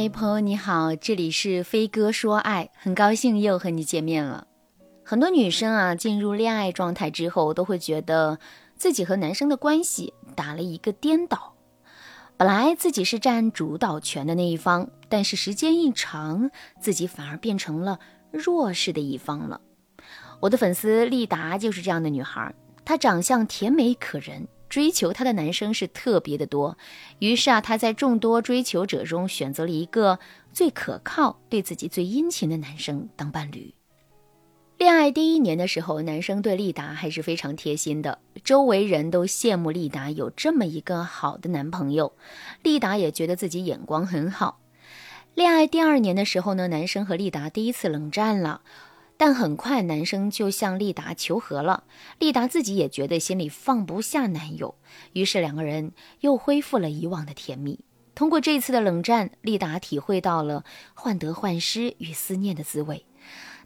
嗨，朋友你好，这里是飞哥说爱，很高兴又和你见面了。很多女生啊，进入恋爱状态之后，都会觉得自己和男生的关系打了一个颠倒。本来自己是占主导权的那一方，但是时间一长，自己反而变成了弱势的一方了。我的粉丝丽达就是这样的女孩，她长相甜美可人。追求她的男生是特别的多，于是啊，她在众多追求者中选择了一个最可靠、对自己最殷勤的男生当伴侣。恋爱第一年的时候，男生对丽达还是非常贴心的，周围人都羡慕丽达有这么一个好的男朋友，丽达也觉得自己眼光很好。恋爱第二年的时候呢，男生和丽达第一次冷战了。但很快，男生就向丽达求和了。丽达自己也觉得心里放不下男友，于是两个人又恢复了以往的甜蜜。通过这次的冷战，丽达体会到了患得患失与思念的滋味。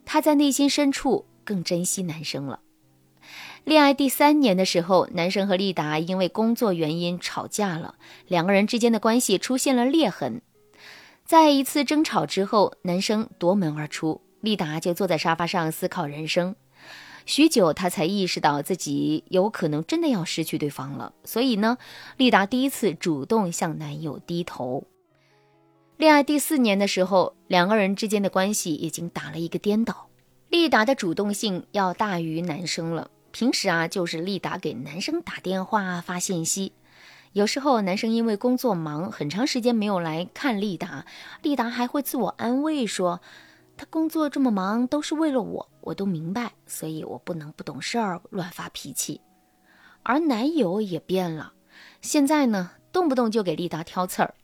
她在内心深处更珍惜男生了。恋爱第三年的时候，男生和丽达因为工作原因吵架了，两个人之间的关系出现了裂痕。在一次争吵之后，男生夺门而出。丽达就坐在沙发上思考人生，许久，她才意识到自己有可能真的要失去对方了。所以呢，丽达第一次主动向男友低头。恋爱第四年的时候，两个人之间的关系已经打了一个颠倒，丽达的主动性要大于男生了。平时啊，就是丽达给男生打电话发信息，有时候男生因为工作忙，很长时间没有来看丽达，丽达还会自我安慰说。他工作这么忙，都是为了我，我都明白，所以我不能不懂事儿，乱发脾气。而男友也变了，现在呢，动不动就给丽达挑刺儿。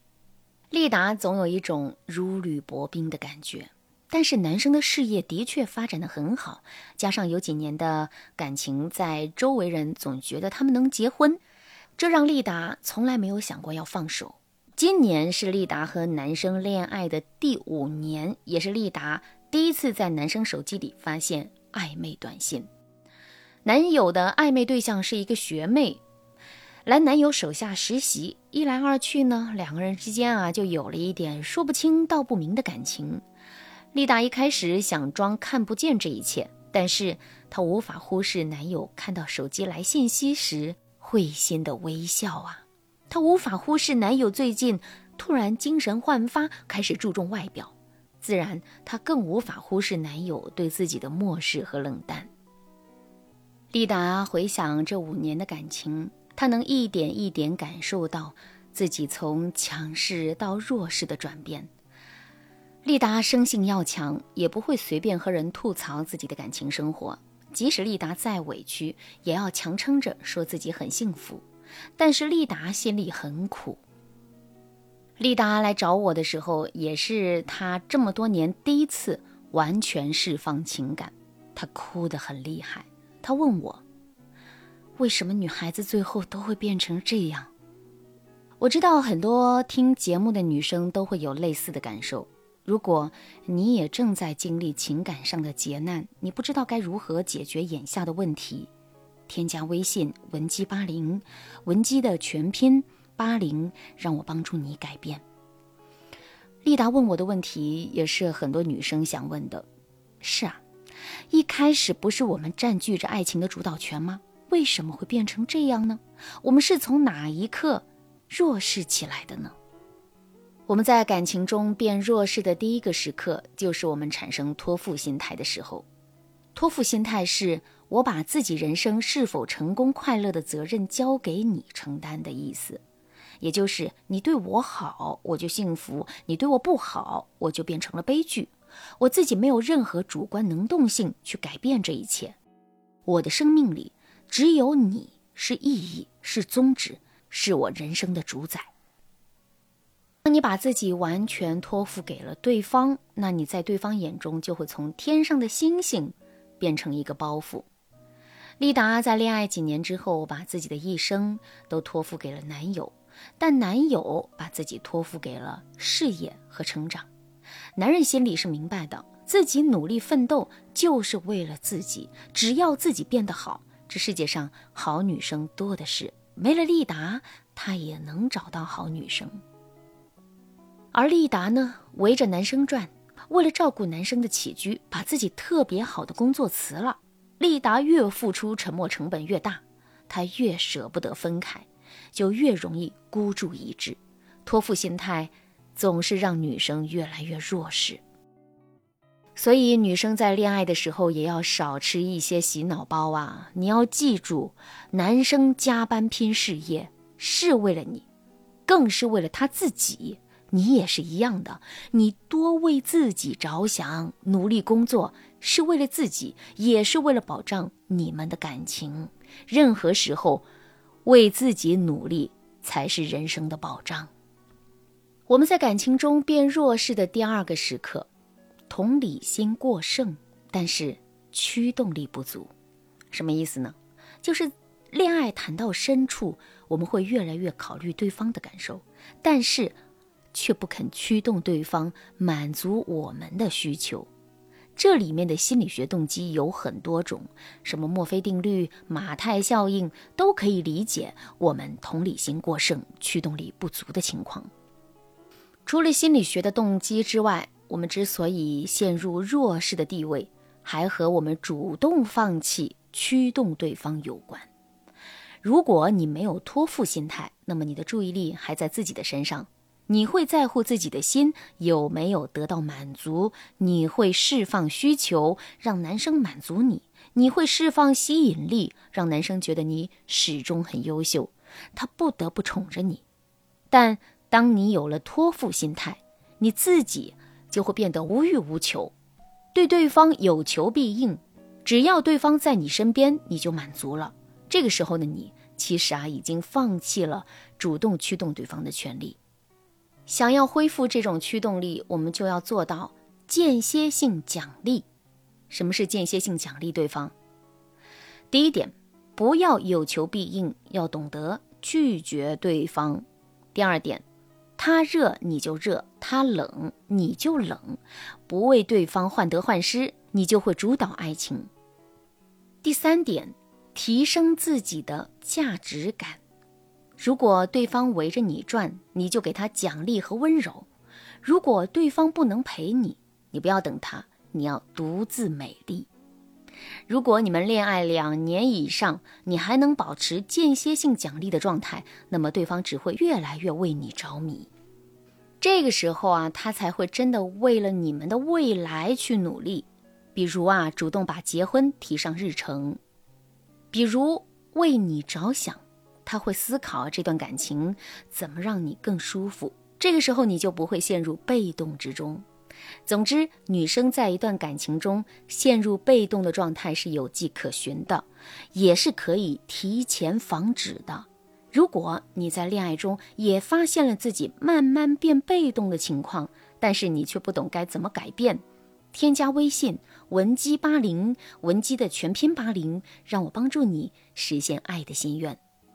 丽达总有一种如履薄冰的感觉，但是男生的事业的确发展的很好，加上有几年的感情，在周围人总觉得他们能结婚，这让丽达从来没有想过要放手。今年是丽达和男生恋爱的第五年，也是丽达第一次在男生手机里发现暧昧短信。男友的暧昧对象是一个学妹，来男友手下实习，一来二去呢，两个人之间啊就有了一点说不清道不明的感情。丽达一开始想装看不见这一切，但是她无法忽视男友看到手机来信息时会心的微笑啊。她无法忽视男友最近突然精神焕发，开始注重外表，自然她更无法忽视男友对自己的漠视和冷淡。丽达回想这五年的感情，她能一点一点感受到自己从强势到弱势的转变。丽达生性要强，也不会随便和人吐槽自己的感情生活，即使丽达再委屈，也要强撑着说自己很幸福。但是丽达心里很苦。丽达来找我的时候，也是她这么多年第一次完全释放情感，她哭得很厉害。她问我，为什么女孩子最后都会变成这样？我知道很多听节目的女生都会有类似的感受。如果你也正在经历情感上的劫难，你不知道该如何解决眼下的问题。添加微信文姬八零，文姬的全拼八零，让我帮助你改变。丽达问我的问题也是很多女生想问的。是啊，一开始不是我们占据着爱情的主导权吗？为什么会变成这样呢？我们是从哪一刻弱势起来的呢？我们在感情中变弱势的第一个时刻，就是我们产生托付心态的时候。托付心态是。我把自己人生是否成功、快乐的责任交给你承担的意思，也就是你对我好，我就幸福；你对我不好，我就变成了悲剧。我自己没有任何主观能动性去改变这一切。我的生命里只有你是意义，是宗旨，是我人生的主宰。当你把自己完全托付给了对方，那你在对方眼中就会从天上的星星变成一个包袱。丽达在恋爱几年之后，把自己的一生都托付给了男友，但男友把自己托付给了事业和成长。男人心里是明白的，自己努力奋斗就是为了自己，只要自己变得好，这世界上好女生多的是。没了丽达，他也能找到好女生。而丽达呢，围着男生转，为了照顾男生的起居，把自己特别好的工作辞了。丽达越付出，沉没成本越大，她越舍不得分开，就越容易孤注一掷。托付心态总是让女生越来越弱势。所以，女生在恋爱的时候也要少吃一些洗脑包啊！你要记住，男生加班拼事业是为了你，更是为了他自己。你也是一样的，你多为自己着想，努力工作是为了自己，也是为了保障你们的感情。任何时候，为自己努力才是人生的保障。我们在感情中变弱势的第二个时刻。同理心过剩，但是驱动力不足，什么意思呢？就是恋爱谈到深处，我们会越来越考虑对方的感受，但是却不肯驱动对方满足我们的需求。这里面的心理学动机有很多种，什么墨菲定律、马太效应，都可以理解我们同理心过剩、驱动力不足的情况。除了心理学的动机之外，我们之所以陷入弱势的地位，还和我们主动放弃驱动对方有关。如果你没有托付心态，那么你的注意力还在自己的身上，你会在乎自己的心有没有得到满足，你会释放需求让男生满足你，你会释放吸引力让男生觉得你始终很优秀，他不得不宠着你。但当你有了托付心态，你自己。就会变得无欲无求，对对方有求必应，只要对方在你身边，你就满足了。这个时候的你，其实啊已经放弃了主动驱动对方的权利。想要恢复这种驱动力，我们就要做到间歇性奖励。什么是间歇性奖励对方？第一点，不要有求必应，要懂得拒绝对方。第二点。他热你就热，他冷你就冷，不为对方患得患失，你就会主导爱情。第三点，提升自己的价值感。如果对方围着你转，你就给他奖励和温柔；如果对方不能陪你，你不要等他，你要独自美丽。如果你们恋爱两年以上，你还能保持间歇性奖励的状态，那么对方只会越来越为你着迷。这个时候啊，他才会真的为了你们的未来去努力。比如啊，主动把结婚提上日程；比如为你着想，他会思考这段感情怎么让你更舒服。这个时候你就不会陷入被动之中。总之，女生在一段感情中陷入被动的状态是有迹可循的，也是可以提前防止的。如果你在恋爱中也发现了自己慢慢变被动的情况，但是你却不懂该怎么改变，添加微信文姬八零，文姬的全拼八零，让我帮助你实现爱的心愿。